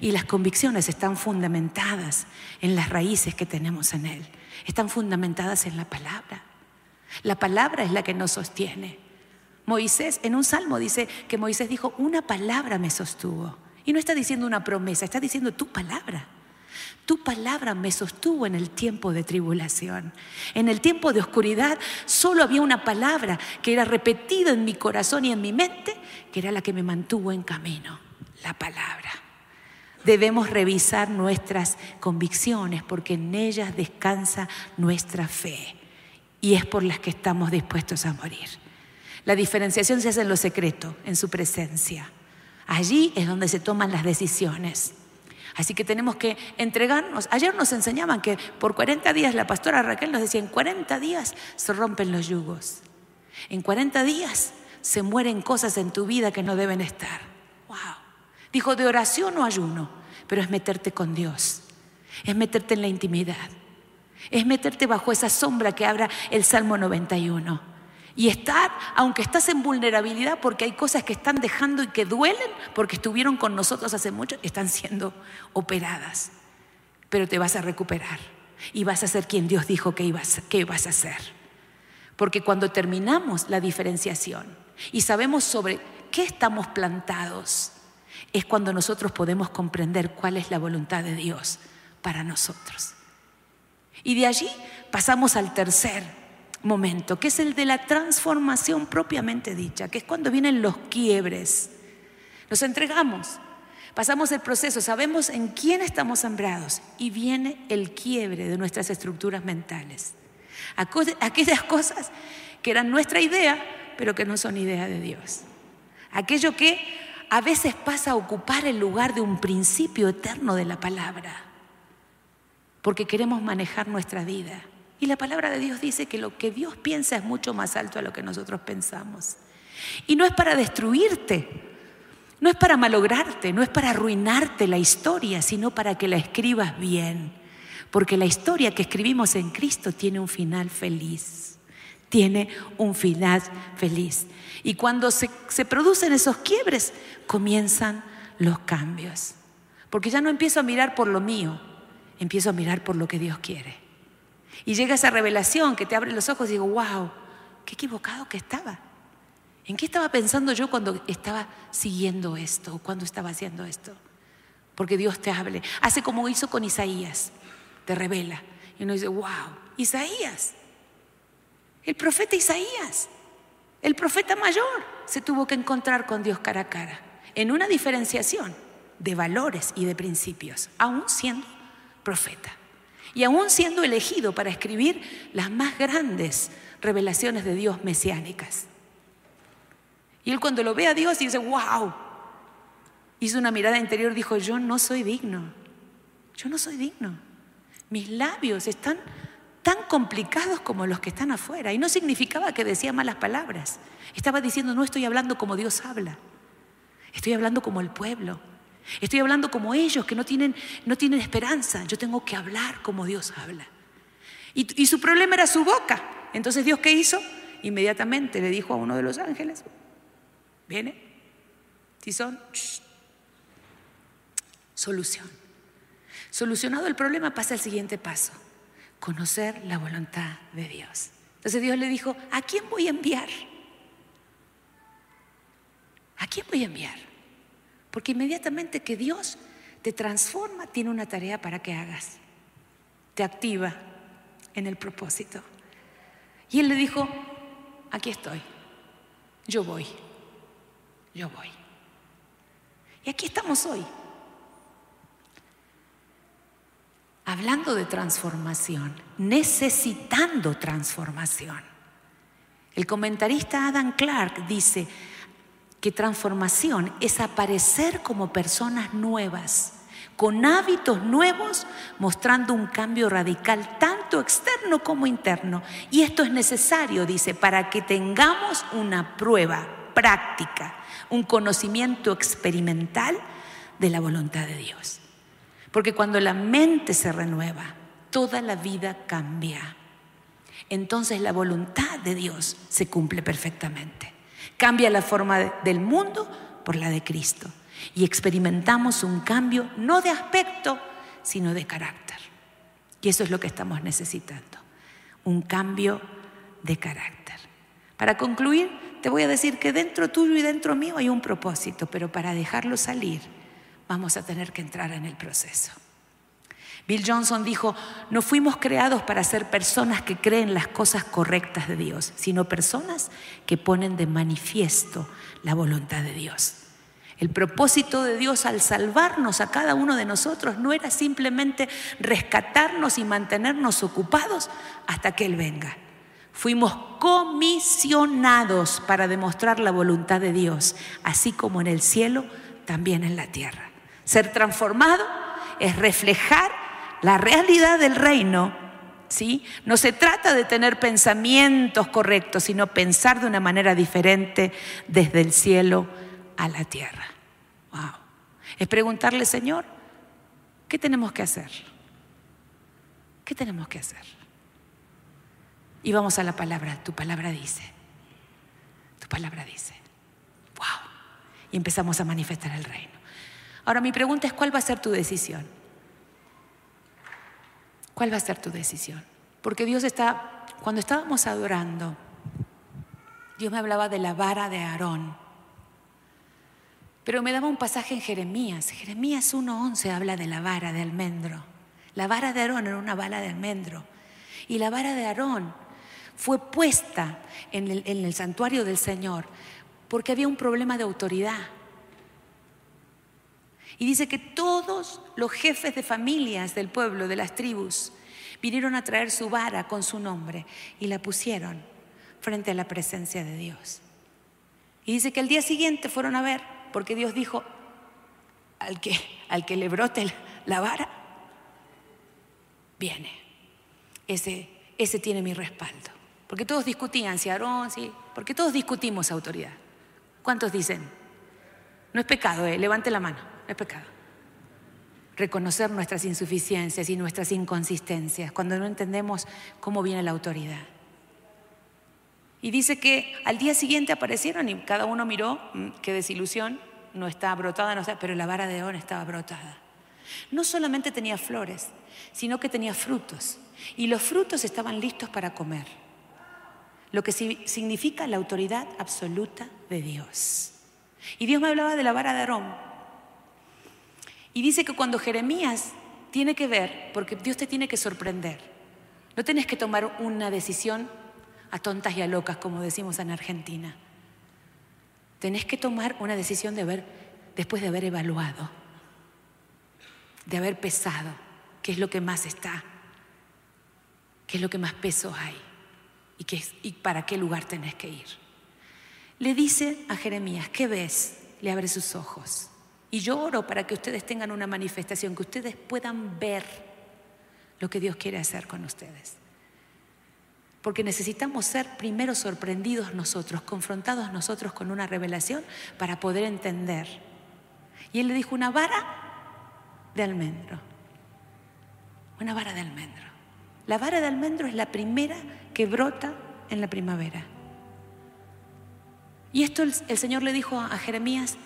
S1: Y las convicciones están fundamentadas en las raíces que tenemos en Él, están fundamentadas en la palabra. La palabra es la que nos sostiene. Moisés, en un salmo dice que Moisés dijo, una palabra me sostuvo. Y no está diciendo una promesa, está diciendo tu palabra. Tu palabra me sostuvo en el tiempo de tribulación. En el tiempo de oscuridad solo había una palabra que era repetida en mi corazón y en mi mente, que era la que me mantuvo en camino, la palabra. Debemos revisar nuestras convicciones porque en ellas descansa nuestra fe y es por las que estamos dispuestos a morir. La diferenciación se hace en lo secreto, en su presencia. Allí es donde se toman las decisiones. Así que tenemos que entregarnos. Ayer nos enseñaban que por 40 días, la pastora Raquel nos decía, en 40 días se rompen los yugos. En 40 días se mueren cosas en tu vida que no deben estar. Wow. Dijo, de oración o ayuno, pero es meterte con Dios, es meterte en la intimidad. Es meterte bajo esa sombra que abra el Salmo 91. Y estar, aunque estás en vulnerabilidad, porque hay cosas que están dejando y que duelen, porque estuvieron con nosotros hace mucho, están siendo operadas. Pero te vas a recuperar y vas a ser quien Dios dijo que ibas, que ibas a ser. Porque cuando terminamos la diferenciación y sabemos sobre qué estamos plantados, es cuando nosotros podemos comprender cuál es la voluntad de Dios para nosotros. Y de allí pasamos al tercer momento, que es el de la transformación propiamente dicha, que es cuando vienen los quiebres. Nos entregamos, pasamos el proceso, sabemos en quién estamos sembrados y viene el quiebre de nuestras estructuras mentales. Aquellas cosas que eran nuestra idea, pero que no son idea de Dios. Aquello que a veces pasa a ocupar el lugar de un principio eterno de la palabra porque queremos manejar nuestra vida. Y la palabra de Dios dice que lo que Dios piensa es mucho más alto a lo que nosotros pensamos. Y no es para destruirte, no es para malograrte, no es para arruinarte la historia, sino para que la escribas bien. Porque la historia que escribimos en Cristo tiene un final feliz. Tiene un final feliz. Y cuando se, se producen esos quiebres, comienzan los cambios. Porque ya no empiezo a mirar por lo mío, empiezo a mirar por lo que Dios quiere. Y llega esa revelación que te abre los ojos y digo, wow, qué equivocado que estaba. ¿En qué estaba pensando yo cuando estaba siguiendo esto, cuando estaba haciendo esto? Porque Dios te hable. Hace como hizo con Isaías, te revela. Y uno dice, wow, Isaías, el profeta Isaías, el profeta mayor, se tuvo que encontrar con Dios cara a cara, en una diferenciación de valores y de principios, aún siendo profeta. Y aún siendo elegido para escribir las más grandes revelaciones de Dios mesiánicas. Y él cuando lo ve a Dios dice, wow, hizo una mirada interior, dijo, yo no soy digno, yo no soy digno. Mis labios están tan complicados como los que están afuera. Y no significaba que decía malas palabras. Estaba diciendo, no estoy hablando como Dios habla, estoy hablando como el pueblo. Estoy hablando como ellos que no tienen, no tienen esperanza. Yo tengo que hablar como Dios habla. Y, su problema era su boca. Entonces Dios qué hizo? Inmediatamente le dijo a uno de los ángeles, viene, tizón, solución. Solucionado el problema pasa el siguiente paso, conocer la voluntad de Dios. Entonces Dios le dijo, ¿a quién voy a enviar? ¿A quién voy a enviar? Porque inmediatamente que Dios te transforma, tiene una tarea para que hagas. Te activa en el propósito. Y él le dijo, aquí estoy, yo voy, yo voy. Y aquí estamos hoy, hablando de transformación, necesitando transformación. El comentarista Adam Clark dice, que transformación es aparecer como personas nuevas, con hábitos nuevos, mostrando un cambio radical tanto externo como interno. Y esto es necesario, dice, para que tengamos una prueba práctica, un conocimiento experimental de la voluntad de Dios. Porque cuando la mente se renueva, toda la vida cambia. Entonces la voluntad de Dios se cumple perfectamente. Cambia la forma del mundo por la de Cristo. Y experimentamos un cambio no de aspecto, sino de carácter. Y eso es lo que estamos necesitando. Un cambio de carácter. Para concluir, te voy a decir que dentro tuyo y dentro mío hay un propósito, pero para dejarlo salir vamos a tener que entrar en el proceso. Bill Johnson dijo, no fuimos creados para ser personas que creen las cosas correctas de Dios, sino personas que ponen de manifiesto la voluntad de Dios. El propósito de Dios al salvarnos a cada uno de nosotros no era simplemente rescatarnos y mantenernos ocupados hasta que Él venga. Fuimos comisionados para demostrar la voluntad de Dios, así como en el cielo, también en la tierra. Ser transformado es reflejar la realidad del reino, ¿sí? No se trata de tener pensamientos correctos, sino pensar de una manera diferente desde el cielo a la tierra. Wow. Es preguntarle, Señor, ¿qué tenemos que hacer? ¿Qué tenemos que hacer? Y vamos a la palabra, tu palabra dice. Tu palabra dice. Wow. Y empezamos a manifestar el reino. Ahora mi pregunta es, ¿cuál va a ser tu decisión? ¿Cuál va a ser tu decisión? Porque Dios está, cuando estábamos adorando, Dios me hablaba de la vara de Aarón. Pero me daba un pasaje en Jeremías. Jeremías 1.11 habla de la vara de almendro. La vara de Aarón era una vara de almendro. Y la vara de Aarón fue puesta en el, en el santuario del Señor porque había un problema de autoridad. Y dice que todos los jefes de familias del pueblo, de las tribus, vinieron a traer su vara con su nombre y la pusieron frente a la presencia de Dios. Y dice que el día siguiente fueron a ver, porque Dios dijo, al que, al que le brote la vara, viene. Ese, ese tiene mi respaldo. Porque todos discutían si Aarón, sí, porque todos discutimos autoridad. ¿Cuántos dicen? No es pecado, eh, levante la mano es pecado. Reconocer nuestras insuficiencias y nuestras inconsistencias cuando no entendemos cómo viene la autoridad. Y dice que al día siguiente aparecieron y cada uno miró, mm, qué desilusión, no está brotada, no está, pero la vara de oro estaba brotada. No solamente tenía flores, sino que tenía frutos. Y los frutos estaban listos para comer. Lo que significa la autoridad absoluta de Dios. Y Dios me hablaba de la vara de Aarón, y dice que cuando Jeremías tiene que ver, porque Dios te tiene que sorprender, no tienes que tomar una decisión a tontas y a locas, como decimos en Argentina. Tenés que tomar una decisión de después de haber evaluado, de haber pesado, qué es lo que más está, qué es lo que más peso hay y, qué, y para qué lugar tenés que ir. Le dice a Jeremías, ¿qué ves? Le abre sus ojos. Y yo oro para que ustedes tengan una manifestación, que ustedes puedan ver lo que Dios quiere hacer con ustedes. Porque necesitamos ser primero sorprendidos nosotros, confrontados nosotros con una revelación para poder entender. Y él le dijo una vara de almendro. Una vara de almendro. La vara de almendro es la primera que brota en la primavera. Y esto el, Señor le dijo a Jeremías,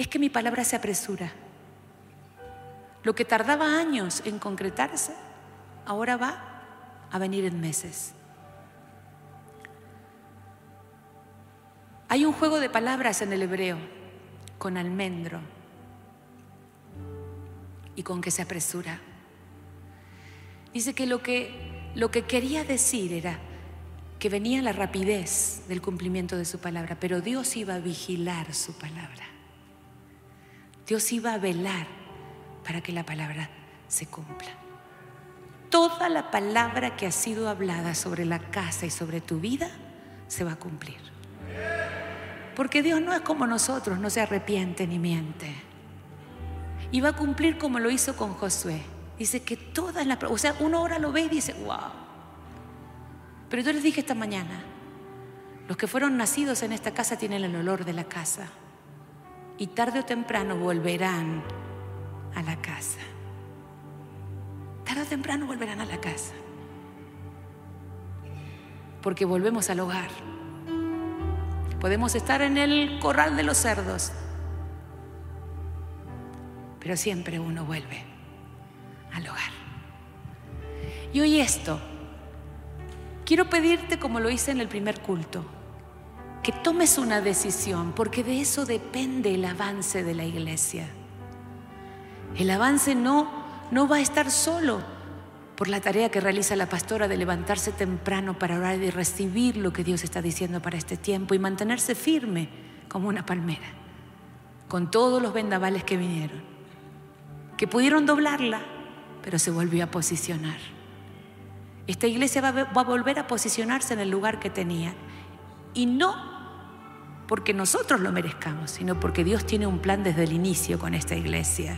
S1: es que mi palabra se apresura. Lo que tardaba años en concretarse, ahora va a venir en meses. Hay un juego de palabras en el hebreo con almendro y con que se apresura. Dice que lo que, lo que quería decir era que venía la rapidez del cumplimiento de su palabra, pero Dios iba a vigilar su palabra. Dios iba a velar para que la palabra se cumpla. Toda la palabra que ha sido hablada sobre la casa y sobre tu vida se va a cumplir. Porque Dios no es como nosotros, no se arrepiente ni miente. Y va a cumplir como lo hizo con Josué. Dice que todas las... O sea, uno ahora lo ve y dice, wow. Pero yo les dije esta mañana, los que fueron nacidos en esta casa tienen el olor de la casa. Y tarde o temprano volverán a la casa. Tarde o temprano volverán a la casa. Porque volvemos al hogar. Podemos estar en el corral de los cerdos, pero siempre uno vuelve al hogar. Y hoy esto, quiero pedirte como lo hice en el primer culto, que tomes una decisión, porque de eso depende el avance de la iglesia. El avance no, no va a estar solo por la tarea que realiza la pastora de levantarse temprano para orar y recibir lo que Dios está diciendo para este tiempo y mantenerse firme como una palmera, con todos los vendavales que vinieron, que pudieron doblarla, pero se volvió a posicionar. Esta iglesia va a volver a posicionarse en el lugar que tenía y no porque nosotros lo merezcamos, sino porque Dios tiene un plan desde el inicio con esta iglesia.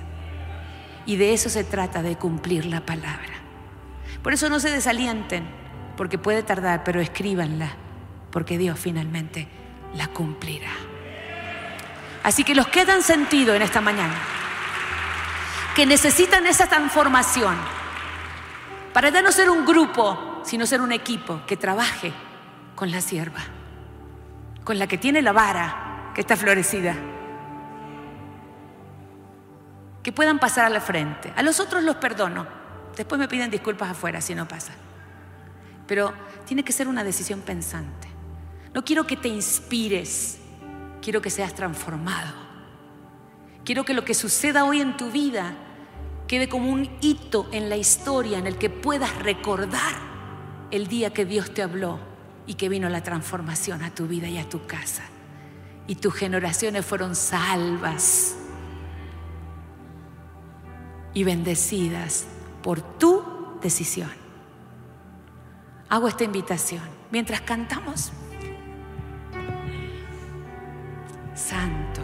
S1: Y de eso se trata, de cumplir la palabra. Por eso no se desalienten, porque puede tardar, pero escríbanla, porque Dios finalmente la cumplirá. Así que los que dan sentido en esta mañana, que necesitan esa transformación, para ya no ser un grupo, sino ser un equipo que trabaje con la sierva, con la que tiene la vara que está florecida. Que puedan pasar a la frente. A los otros los perdono, Después me piden disculpas afuera si no pasa. Pero tiene que ser una decisión pensante. No quiero que te inspires, quiero que seas transformado. Quiero que lo que suceda hoy en tu vida quede como un hito en la historia en el que puedas recordar el día que Dios te habló y que vino la transformación a tu vida y a tu casa. Y tus generaciones fueron salvas y bendecidas por tu decisión. Hago esta invitación. Mientras cantamos, Santo,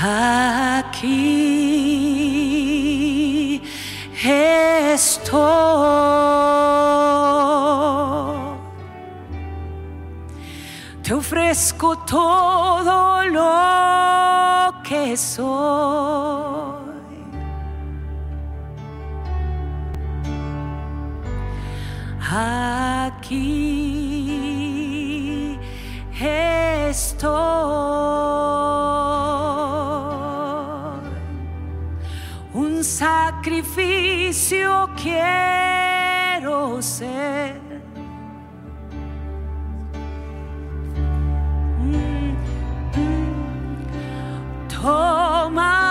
S1: aquí estoy. Te ofrezco todo lo que soy. aquí estoy. Un sacrificio quiero ser. Toma mi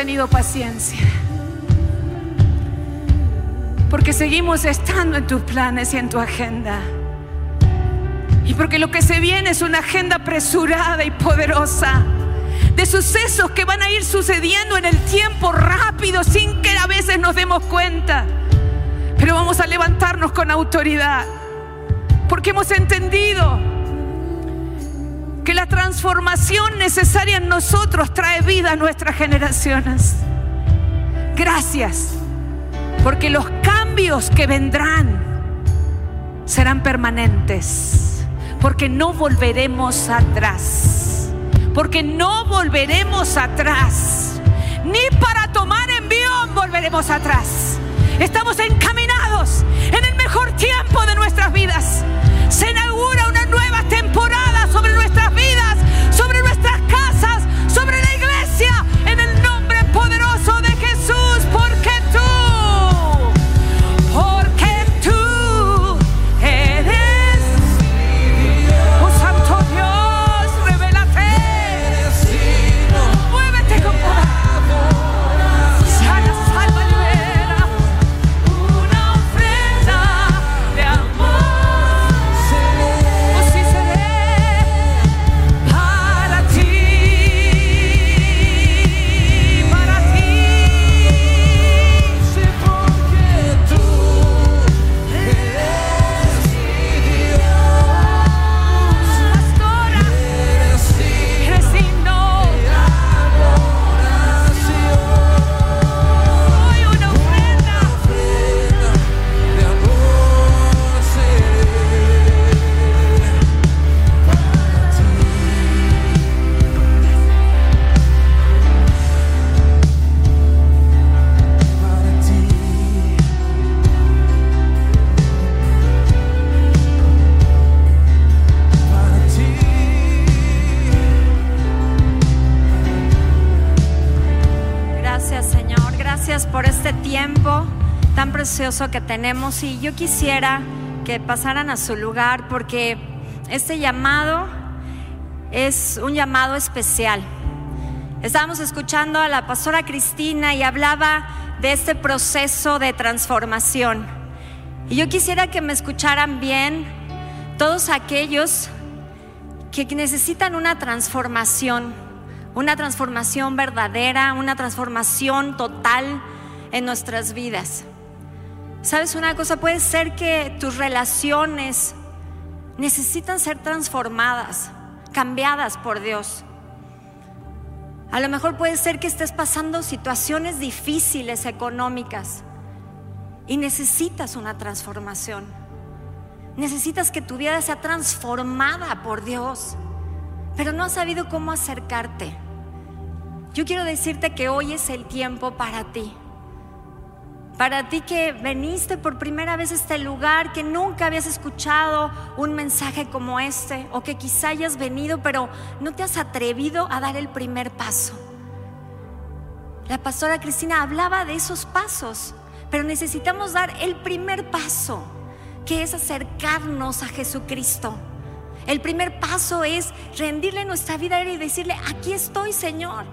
S1: tenido paciencia. Porque seguimos estando en tus planes y en tu agenda. Y porque lo que se viene es una agenda apresurada y poderosa de sucesos que van a ir sucediendo en el tiempo rápido sin que a veces nos demos cuenta. Pero vamos a levantarnos con autoridad porque hemos entendido que la transformación necesaria en nosotros trae vida a nuestras generaciones. Gracias, porque los cambios que vendrán serán permanentes, porque no volveremos atrás, porque no volveremos atrás, ni para tomar envión volveremos atrás. Estamos encaminados en el mejor tiempo de nuestras vidas. Se inaugura
S2: que tenemos y yo quisiera que pasaran a su lugar porque este llamado es un llamado especial. Estábamos escuchando a la pastora Cristina y hablaba de este proceso de transformación. Y yo quisiera que me escucharan bien todos aquellos que necesitan una transformación, una transformación verdadera, una transformación total en nuestras vidas. ¿Sabes una cosa? Puede ser que tus relaciones necesitan ser transformadas, cambiadas por Dios. A lo mejor puede ser que estés pasando situaciones difíciles económicas y necesitas una transformación. Necesitas que tu vida sea transformada por Dios, pero no has sabido cómo acercarte. Yo quiero decirte que hoy es el tiempo para ti. Para ti que veniste por primera vez a este lugar, que nunca habías escuchado un mensaje como este, o que quizá hayas venido, pero no te has atrevido a dar el primer paso. La pastora Cristina hablaba de esos pasos, pero necesitamos dar el primer paso, que es acercarnos a Jesucristo. El primer paso es rendirle nuestra vida a Él y decirle, aquí estoy Señor,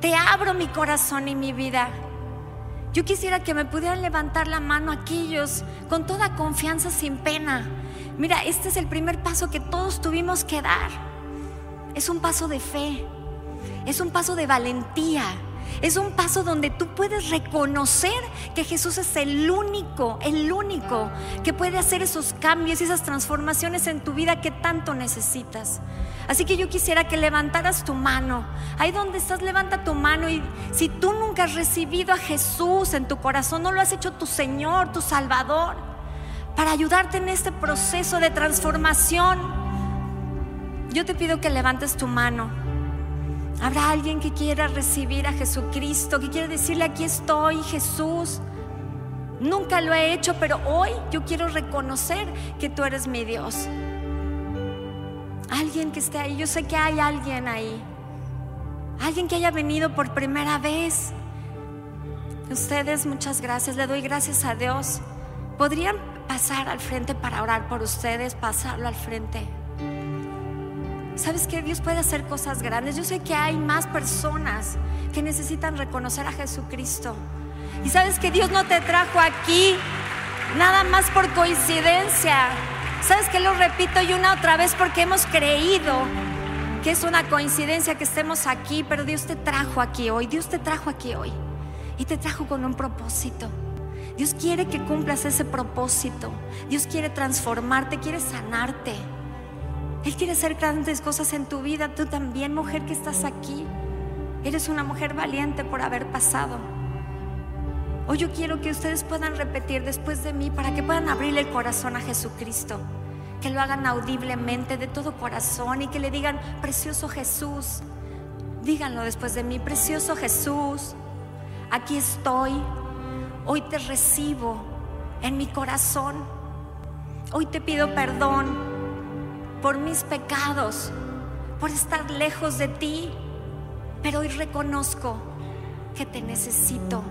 S2: te abro mi corazón y mi vida. Yo quisiera que me pudieran levantar la mano aquellos con toda confianza, sin pena. Mira, este es el primer paso que todos tuvimos que dar. Es un paso de fe, es un paso de valentía, es un paso donde tú puedes reconocer que Jesús es el único, el único que puede hacer esos cambios y esas transformaciones en tu vida que tanto necesitas. Así que yo quisiera que levantaras tu mano. Ahí donde estás, levanta tu mano y si tú nunca has recibido a Jesús en tu corazón, no lo has hecho tu Señor, tu Salvador, para ayudarte en este proceso de transformación, yo te pido que levantes tu mano. Habrá alguien que quiera recibir a Jesucristo, que quiera decirle, aquí estoy, Jesús. Nunca lo he hecho, pero hoy yo quiero reconocer que tú eres mi Dios. Alguien que esté ahí, yo sé que hay alguien ahí. Alguien que haya venido por primera vez. Ustedes, muchas gracias. Le doy gracias a Dios. ¿Podrían pasar al frente para orar por ustedes? Pasarlo al frente. ¿Sabes que Dios puede hacer cosas grandes? Yo sé que hay más personas que necesitan reconocer a Jesucristo. Y sabes que Dios no te trajo aquí nada más por coincidencia. ¿Sabes que Lo repito y una otra vez porque hemos creído que es una coincidencia que estemos aquí, pero Dios te trajo aquí hoy, Dios te trajo aquí hoy y te trajo con un propósito. Dios quiere que cumplas ese propósito. Dios quiere transformarte, quiere sanarte. Él quiere hacer grandes cosas en tu vida. Tú también, mujer que estás aquí. Eres una mujer valiente por haber pasado. Hoy yo quiero que ustedes puedan repetir después de mí para que puedan abrirle el corazón a Jesucristo. Que lo hagan audiblemente de todo corazón y que le digan, precioso Jesús. Díganlo después de mí, precioso Jesús. Aquí estoy. Hoy te recibo en mi corazón. Hoy te pido perdón por mis pecados, por estar lejos de ti. Pero hoy reconozco que te necesito,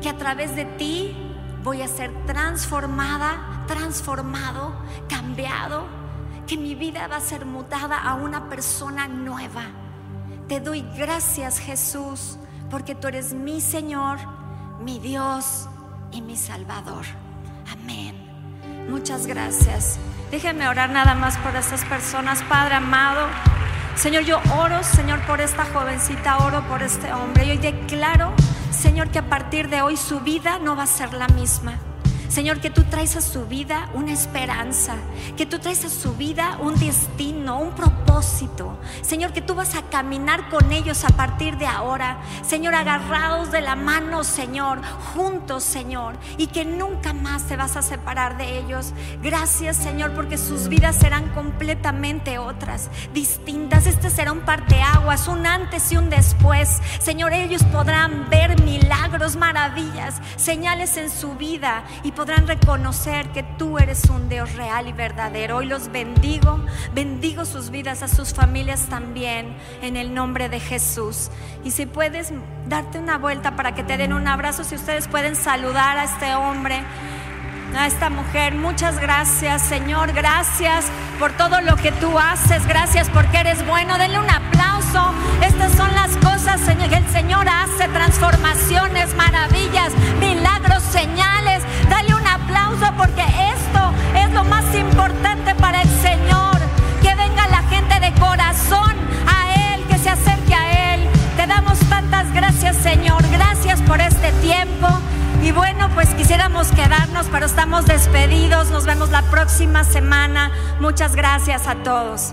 S2: que a través de ti voy a ser transformada, transformado, cambiado, que mi vida va a ser mutada a una persona nueva. Te doy gracias Jesús, porque tú eres mi Señor, mi Dios y mi Salvador. Amén. Muchas gracias. Déjenme orar nada más por estas personas, Padre amado. Señor, yo oro, Señor, por esta jovencita, oro por este hombre. Y hoy declaro, Señor, que a partir de hoy su vida no va a ser la misma. Señor, que tú traes a su vida una esperanza, que tú traes a su vida un destino, un propósito. Señor, que tú vas a caminar con ellos a partir de ahora. Señor, agarrados de la mano, Señor, juntos, Señor, y que nunca más te vas a separar de ellos. Gracias, Señor, porque sus vidas serán completamente otras, distintas. Este será un parteaguas, un antes y un después. Señor, ellos podrán ver milagros, maravillas, señales en su vida y podrán reconocer que tú eres un Dios real y verdadero. Hoy los bendigo, bendigo sus vidas, a sus familias también, en el nombre de Jesús. Y si puedes darte una vuelta para que te den un abrazo, si ustedes pueden saludar a este hombre a esta mujer. Muchas gracias, Señor. Gracias por todo lo que tú haces. Gracias porque eres bueno. Denle un aplauso. Estas son las cosas que el Señor hace. Transformaciones, maravillas, milagros, señales. Dale un aplauso porque esto es lo más importante para gracias, Señor. Gracias por este tiempo. Y bueno, pues quisiéramos quedarnos, pero estamos despedidos. Nos vemos la próxima semana. Muchas gracias a todos.